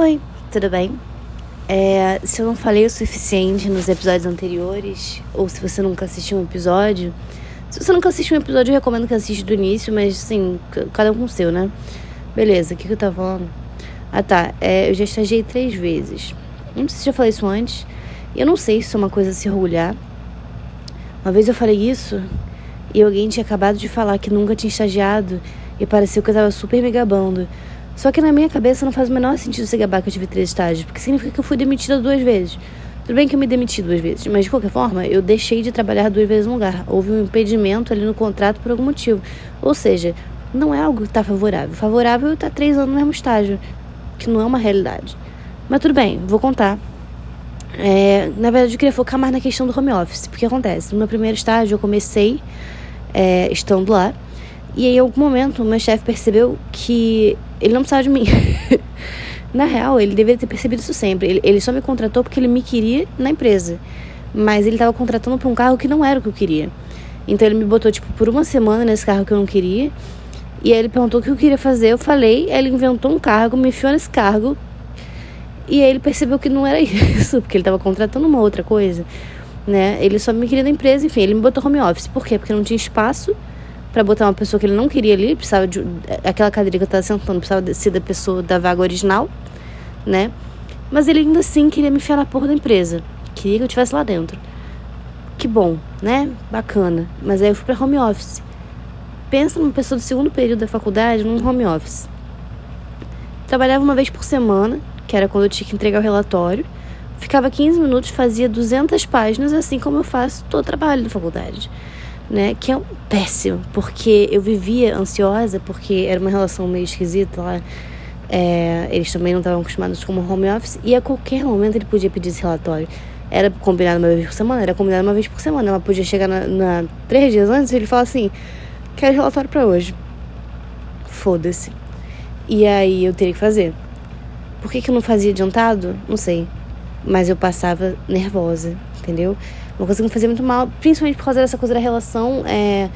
Oi, tudo bem? É, se eu não falei o suficiente nos episódios anteriores, ou se você nunca assistiu um episódio, se você nunca assistiu um episódio, eu recomendo que assista do início, mas assim, cada um com o seu, né? Beleza, o que, que eu tava falando? Ah tá, é, eu já estagiei três vezes. Não sei se já falei isso antes. Eu não sei se é uma coisa a se orgulhar. Uma vez eu falei isso e alguém tinha acabado de falar que nunca tinha estagiado e pareceu que eu tava super me gabando. Só que na minha cabeça não faz o menor sentido se gabar que eu tive três estágios, porque significa que eu fui demitida duas vezes. Tudo bem que eu me demiti duas vezes, mas de qualquer forma, eu deixei de trabalhar duas vezes no lugar. Houve um impedimento ali no contrato por algum motivo. Ou seja, não é algo que está favorável. Favorável está três anos no mesmo estágio, que não é uma realidade. Mas tudo bem, vou contar. É, na verdade, eu queria focar mais na questão do home office, porque acontece. No meu primeiro estágio, eu comecei é, estando lá. E aí, em algum momento, meu chefe percebeu que ele não precisava de mim. na real, ele deveria ter percebido isso sempre. Ele, ele só me contratou porque ele me queria na empresa. Mas ele estava contratando para um carro que não era o que eu queria. Então ele me botou, tipo, por uma semana nesse carro que eu não queria. E aí ele perguntou o que eu queria fazer. Eu falei, ele inventou um cargo, me enfiou nesse cargo. E aí ele percebeu que não era isso, porque ele estava contratando uma outra coisa. Né? Ele só me queria na empresa, enfim, ele me botou home office. Por quê? Porque não tinha espaço para botar uma pessoa que ele não queria ali, precisava de aquela cadeira que eu tava sentando, precisava ser da pessoa da vaga original, né? Mas ele ainda assim queria me enfiar na porra da empresa. Queria que eu estivesse lá dentro. Que bom, né? Bacana. Mas aí eu fui para home office. Pensa numa pessoa do segundo período da faculdade num home office. Trabalhava uma vez por semana, que era quando eu tinha que entregar o relatório. Ficava 15 minutos, fazia 200 páginas, assim como eu faço todo o trabalho da faculdade né? Que é péssimo, porque eu vivia ansiosa, porque era uma relação meio esquisita lá. É, eles também não estavam acostumados com o home office e a qualquer momento ele podia pedir esse relatório. Era combinado uma vez por semana, era combinado uma vez por semana. Ela podia chegar na, na três dias antes e ele falar assim: quero relatório para hoje. Foda-se. E aí eu teria que fazer. Por que, que eu não fazia adiantado? Não sei. Mas eu passava nervosa, entendeu? Uma coisa que me fazia muito mal, principalmente por causa dessa coisa da relação. É,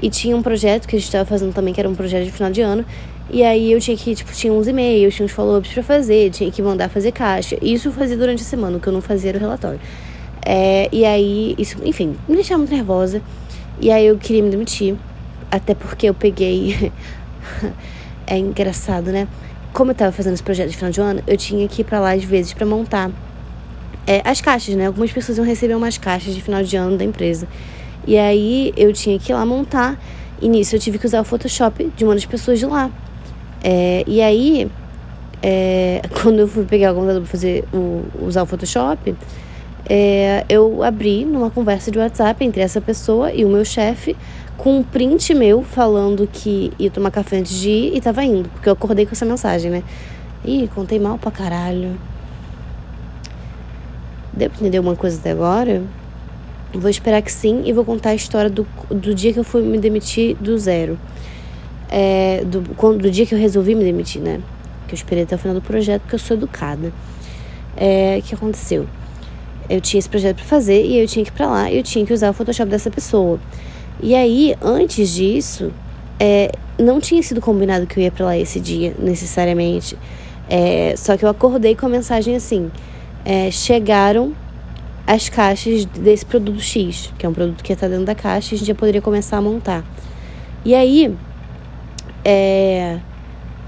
e tinha um projeto que a gente estava fazendo também, que era um projeto de final de ano. E aí eu tinha que, tipo, tinha uns e-mails, tinha uns follow-ups pra fazer, tinha que mandar fazer caixa. Isso eu fazia durante a semana, o que eu não fazia era o relatório. É, e aí, isso, enfim, me deixava muito nervosa. E aí eu queria me demitir. Até porque eu peguei. é engraçado, né? Como eu tava fazendo esse projeto de final de ano, eu tinha que ir pra lá às vezes para montar é, as caixas, né? Algumas pessoas iam receber umas caixas de final de ano da empresa. E aí eu tinha que ir lá montar. E nisso eu tive que usar o Photoshop de uma das pessoas de lá. É, e aí, é, quando eu fui pegar o computador para fazer o, usar o Photoshop, é, eu abri numa conversa de WhatsApp entre essa pessoa e o meu chefe com um print meu falando que ia tomar café antes de ir e tava indo, porque eu acordei com essa mensagem, né? Ih, contei mal pra caralho. Deu pra entender uma coisa até agora? Vou esperar que sim e vou contar a história do, do dia que eu fui me demitir do zero. É, do, do dia que eu resolvi me demitir, né? Que eu esperei até o final do projeto porque eu sou educada. É, o que aconteceu? Eu tinha esse projeto para fazer e eu tinha que ir pra lá e eu tinha que usar o Photoshop dessa pessoa. E aí, antes disso, é, não tinha sido combinado que eu ia pra lá esse dia, necessariamente. É, só que eu acordei com a mensagem assim: é, chegaram as caixas desse produto X, que é um produto que está dentro da caixa, e a gente já poderia começar a montar. E aí, é,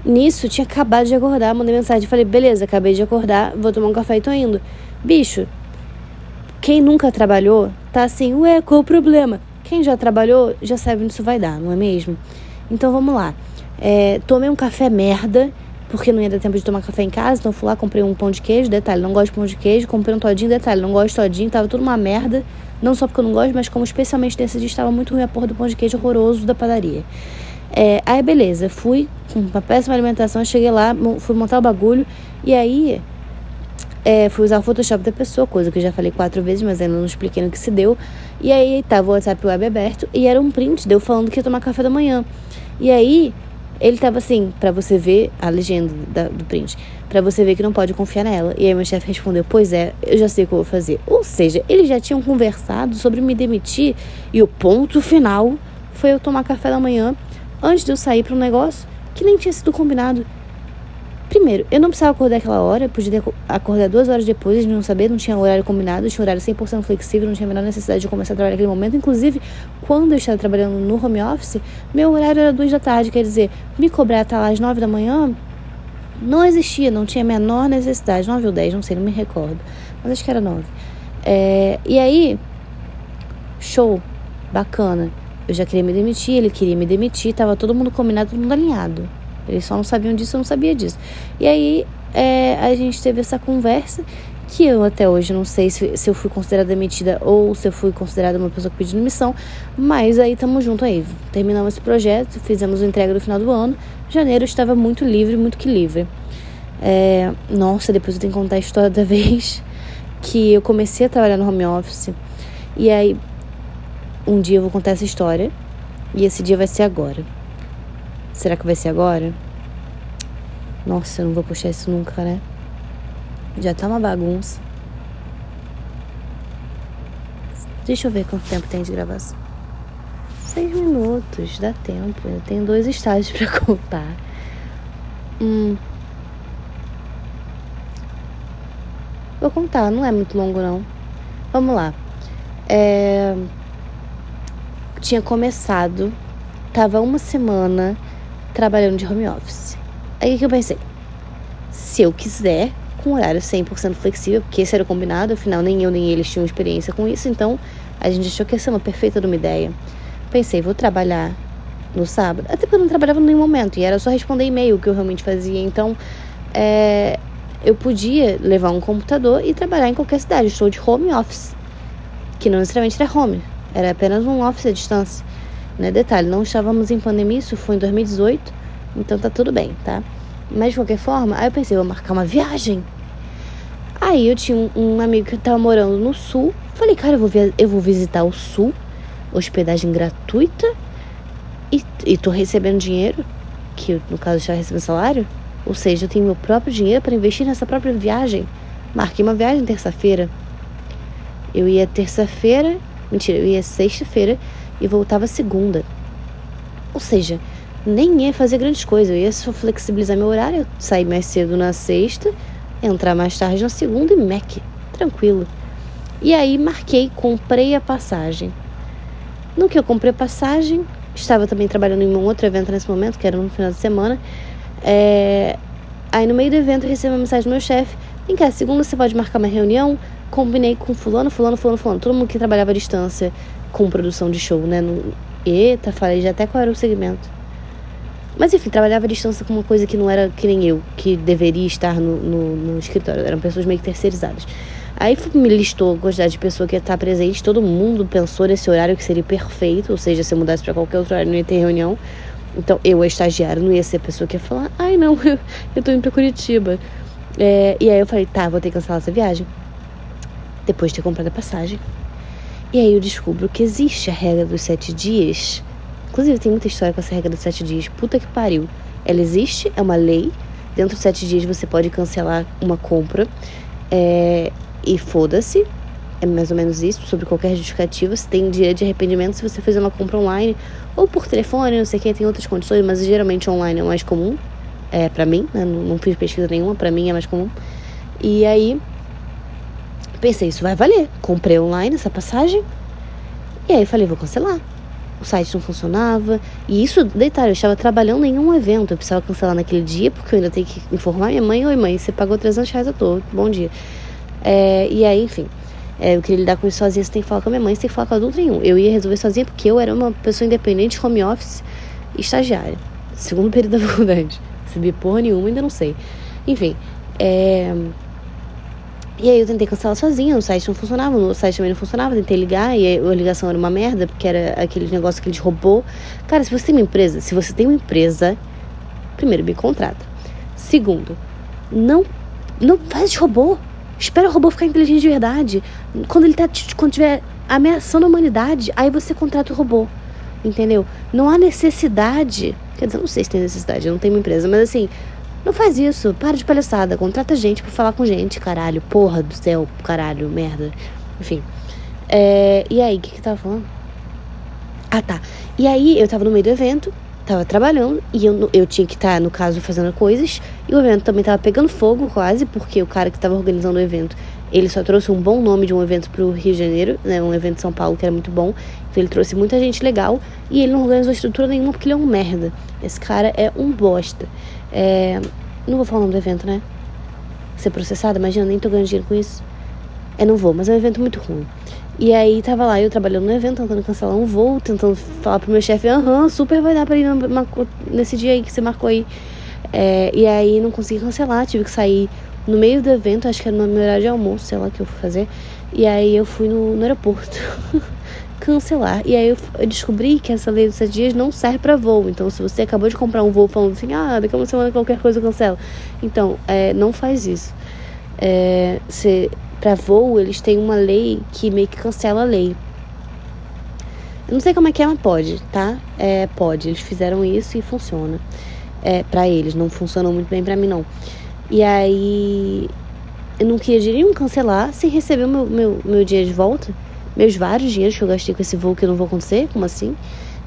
nisso, tinha acabado de acordar, mandei mensagem, falei, beleza, acabei de acordar, vou tomar um café e tô indo. Bicho, quem nunca trabalhou, tá assim, ué, qual o problema? Quem já trabalhou, já sabe onde isso vai dar, não é mesmo? Então vamos lá. É, tomei um café merda, porque não ia dar tempo de tomar café em casa, então fui lá, comprei um pão de queijo, detalhe, não gosto de pão de queijo, comprei um todinho, detalhe, não gosto de todinho, tava tudo uma merda, não só porque eu não gosto, mas como especialmente nesse dia estava muito ruim a porra do pão de queijo horroroso da padaria. É, aí beleza, fui com uma péssima alimentação, cheguei lá, fui montar o bagulho, e aí é, fui usar o Photoshop da pessoa, coisa que eu já falei quatro vezes, mas ainda não expliquei no que se deu. E aí tava o WhatsApp web aberto e era um print, deu falando que ia tomar café da manhã. E aí ele tava assim, para você ver a legenda da, do print, para você ver que não pode confiar nela. E aí meu chefe respondeu: "Pois é, eu já sei o que eu vou fazer". Ou seja, eles já tinham conversado sobre me demitir e o ponto final foi eu tomar café da manhã antes de eu sair para um negócio que nem tinha sido combinado. Primeiro, eu não precisava acordar aquela hora, podia acordar duas horas depois de não saber, não tinha horário combinado, tinha horário 100% flexível, não tinha a menor necessidade de começar a trabalhar naquele momento. Inclusive, quando eu estava trabalhando no home office, meu horário era duas da tarde, quer dizer, me cobrar até lá às nove da manhã não existia, não tinha a menor necessidade. nove ou dez, não sei, não me recordo, mas acho que era nove. É, e aí, show, bacana. Eu já queria me demitir, ele queria me demitir, tava todo mundo combinado, todo mundo alinhado. Eles só não sabiam disso, eu não sabia disso. E aí é, a gente teve essa conversa que eu até hoje não sei se, se eu fui considerada demitida ou se eu fui considerada uma pessoa que pediu demissão, mas aí estamos junto aí. Terminamos esse projeto, fizemos a entrega no final do ano. Janeiro estava muito livre, muito que livre. É, nossa, depois eu tenho que contar a história da vez que eu comecei a trabalhar no home office. E aí, um dia eu vou contar essa história. E esse dia vai ser agora. Será que vai ser agora? Nossa, eu não vou puxar isso nunca, né? Já tá uma bagunça. Deixa eu ver quanto tempo tem de gravação. Seis minutos, dá tempo. Eu tenho dois estágios para contar. Hum. Vou contar, não é muito longo não. Vamos lá. É... Tinha começado, tava uma semana trabalhando de home office. Aí que eu pensei, se eu quiser, com horário 100% flexível, porque esse era o combinado, afinal nem eu nem eles tinham experiência com isso, então a gente achou que ia ser uma perfeita de uma ideia. Pensei, vou trabalhar no sábado, até porque eu não trabalhava em nenhum momento, e era só responder e-mail que eu realmente fazia, então é, eu podia levar um computador e trabalhar em qualquer cidade, estou de home office, que não necessariamente era home, era apenas um office à distância. Né? Detalhe, não estávamos em pandemia, isso foi em 2018, então tá tudo bem, tá? Mas de qualquer forma, aí eu pensei, vou marcar uma viagem. Aí eu tinha um, um amigo que tava morando no sul. Falei, cara, eu vou, eu vou visitar o sul, hospedagem gratuita, e, e tô recebendo dinheiro, que no caso já recebendo salário. Ou seja, eu tenho meu próprio dinheiro para investir nessa própria viagem. Marquei uma viagem terça-feira. Eu ia terça-feira, mentira, eu ia sexta-feira e voltava segunda. Ou seja, nem ia fazer grandes coisas. Eu ia só flexibilizar meu horário, sair mais cedo na sexta, entrar mais tarde na segunda e mec, tranquilo. E aí marquei, comprei a passagem. No que eu comprei a passagem, estava também trabalhando em um outro evento nesse momento, que era no final de semana. É... Aí no meio do evento recebi uma mensagem do meu chefe: Vem cá, segunda você pode marcar uma reunião? Combinei com fulano, fulano, fulano, fulano. Todo mundo que trabalhava à distância com produção de show, né? No... Eita, falei já até qual era o segmento. Mas enfim, trabalhava à distância com uma coisa que não era que nem eu, que deveria estar no, no, no escritório. Eram pessoas meio que terceirizadas. Aí me listou a quantidade de pessoa que ia estar presente. Todo mundo pensou nesse horário que seria perfeito. Ou seja, se eu mudasse para qualquer outro horário, não ia ter reunião. Então, eu, a estagiária, não ia ser a pessoa que ia falar: ai, não, eu, eu tô indo pra Curitiba. É, e aí eu falei: tá, vou ter que cancelar essa viagem. Depois de ter comprado a passagem. E aí eu descubro que existe a regra dos sete dias. Inclusive, tem muita história com essa regra dos sete dias. Puta que pariu. Ela existe, é uma lei. Dentro de sete dias você pode cancelar uma compra. É, e foda-se. É mais ou menos isso, sobre qualquer justificativa. Você tem direito de arrependimento se você fizer uma compra online ou por telefone, não sei o que, tem outras condições, mas geralmente online é o mais comum. É, pra mim, né? não, não fiz pesquisa nenhuma, pra mim é mais comum. E aí, Pensei, isso vai valer. Comprei online essa passagem. E aí falei, vou cancelar. O site não funcionava. E isso, detalhe, eu estava trabalhando em um evento. Eu precisava cancelar naquele dia, porque eu ainda tenho que informar minha mãe. Oi, mãe, você pagou 300 reais à toa. Bom dia. É, e aí, enfim. É, eu queria lidar com isso sozinha. Você tem que falar com a minha mãe, você tem que falar com adulto nenhum. Eu ia resolver sozinha porque eu era uma pessoa independente, home office estagiária. Segundo período da faculdade. Recebi porra nenhuma, ainda não sei. Enfim. É e aí eu tentei cancelar sozinha, o site não funcionava, o site também não funcionava, tentei ligar e a ligação era uma merda, porque era aquele negócio que eles roubou. Cara, se você tem uma empresa, se você tem uma empresa, primeiro me contrata. Segundo, não não faz de robô. Espera o robô ficar inteligente de verdade. Quando ele tá quando tiver ameaçando a humanidade, aí você contrata o robô. Entendeu? Não há necessidade. Quer dizer, não sei se tem necessidade, eu não tenho uma empresa, mas assim, não faz isso, para de palhaçada, contrata gente pra falar com gente, caralho, porra do céu, caralho, merda. Enfim. É, e aí, o que que tava falando? Ah, tá. E aí, eu tava no meio do evento, tava trabalhando e eu, eu tinha que estar, tá, no caso, fazendo coisas. E o evento também tava pegando fogo quase, porque o cara que tava organizando o evento, ele só trouxe um bom nome de um evento pro Rio de Janeiro, né? Um evento de São Paulo que era muito bom. Então ele trouxe muita gente legal e ele não organizou estrutura nenhuma porque ele é um merda. Esse cara é um bosta. É... Não vou falar o nome do evento, né? Ser processado, imagina, nem tô ganhando dinheiro com isso. É, não vou, mas é um evento muito ruim. E aí tava lá eu trabalhando no evento, tentando cancelar um voo, tentando falar pro meu chefe, aham, super vai dar pra ir nesse dia aí que você marcou aí. É, e aí não consegui cancelar, tive que sair no meio do evento, acho que era no meu horário de almoço, sei lá que eu fui fazer. E aí eu fui no, no aeroporto cancelar. E aí eu, eu, descobri que essa lei dos sete dias não serve para voo. Então, se você acabou de comprar um voo falando assim, ah, daqui a uma semana qualquer coisa eu cancelo. Então, é, não faz isso. É, você para voo, eles têm uma lei que meio que cancela a lei. Eu não sei como é que é, mas pode, tá? É, pode. Eles fizeram isso e funciona. É, para eles, não funciona muito bem para mim, não. E aí, eu não queria de nenhum cancelar sem receber meu, meu, meu dia de volta. Meus vários dinheiros que eu gastei com esse voo que não vou acontecer, como assim?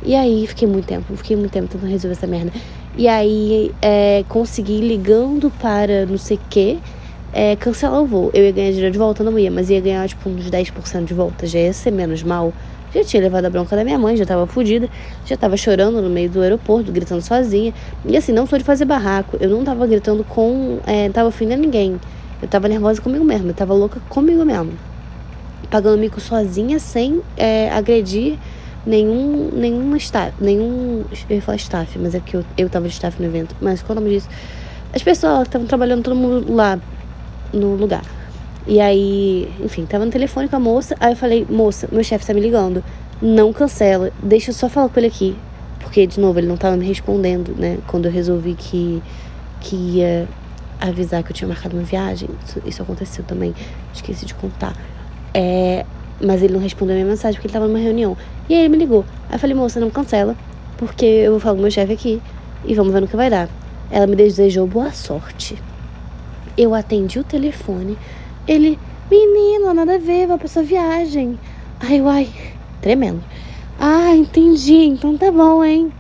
E aí, fiquei muito tempo, fiquei muito tempo tentando resolver essa merda. E aí, é, consegui ligando para não sei o quê é, cancelar o voo. Eu ia ganhar dinheiro de volta, não ia, mas ia ganhar tipo uns 10% de volta, já ia ser menos mal. Já tinha levado a bronca da minha mãe, já tava fodida, já tava chorando no meio do aeroporto, gritando sozinha. E assim, não sou de fazer barraco, eu não tava gritando com. É, tava ofendendo ninguém. Eu tava nervosa comigo mesma, eu tava louca comigo mesmo. Pagando mico sozinha sem é, agredir nenhum. nenhum staff. Nenhum. Eu ia falar staff, mas é que eu, eu tava de staff no evento. Mas qual o nome disso? As pessoas estavam trabalhando todo mundo lá no lugar. E aí, enfim, tava no telefone com a moça. Aí eu falei, moça, meu chefe tá me ligando. Não cancela, deixa eu só falar com ele aqui. Porque, de novo, ele não tava me respondendo, né? Quando eu resolvi que, que ia avisar que eu tinha marcado uma viagem. Isso, isso aconteceu também. Esqueci de contar. É, mas ele não respondeu a minha mensagem porque ele tava numa reunião. E aí ele me ligou. Aí eu falei, moça, não cancela. Porque eu vou falar com meu chefe aqui. E vamos ver no que vai dar. Ela me desejou boa sorte. Eu atendi o telefone. Ele, menino, nada a ver, vou pra sua viagem. Ai, uai, tremendo. Ah, entendi, então tá bom, hein?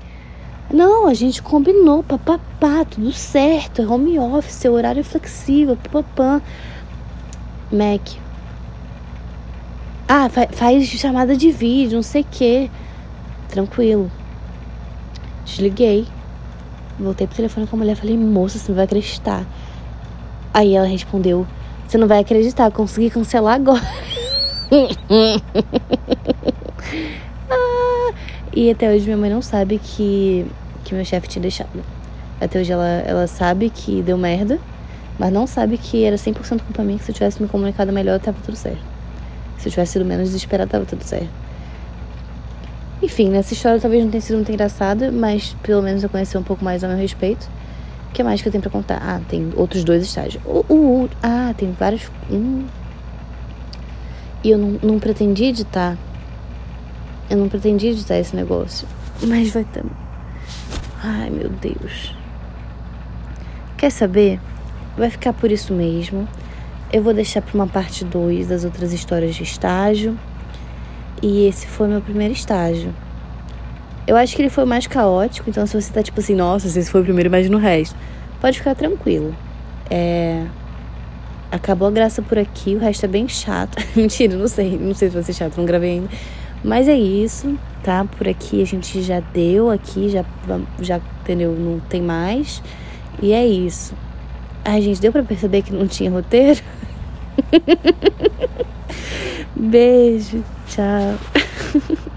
Não, a gente combinou, papapá, tudo certo, é home office, é horário flexível, papapá. Mac. Ah, fa faz chamada de vídeo, não sei o quê. Tranquilo. Desliguei. Voltei pro telefone com a mulher, falei, moça, você não vai acreditar. Aí ela respondeu: Você não vai acreditar, consegui cancelar agora. ah, e até hoje minha mãe não sabe que, que meu chefe tinha deixado. Até hoje ela, ela sabe que deu merda, mas não sabe que era 100% culpa minha, que se eu tivesse me comunicado melhor, tava tudo certo. Se eu tivesse sido menos desesperada, tava tudo certo. Enfim, nessa história talvez não tenha sido muito engraçada, mas pelo menos eu conheci um pouco mais a meu respeito. O que mais que eu tenho pra contar? Ah, tem outros dois estágios. O, o, ah, tem vários. Hum. E eu não, não pretendi editar. Eu não pretendi editar esse negócio. Mas vai ter. Ai, meu Deus. Quer saber? Vai ficar por isso mesmo. Eu vou deixar para uma parte 2 das outras histórias de estágio. E esse foi meu primeiro estágio. Eu acho que ele foi mais caótico, então se você tá tipo assim, nossa, esse foi o primeiro, imagina o resto. Pode ficar tranquilo. É. Acabou a graça por aqui, o resto é bem chato. Mentira, não sei, não sei se vai ser chato, não gravei ainda. Mas é isso, tá? Por aqui a gente já deu aqui, já, já entendeu? Não tem mais. E é isso. Ai, gente, deu pra perceber que não tinha roteiro? Beijo, tchau.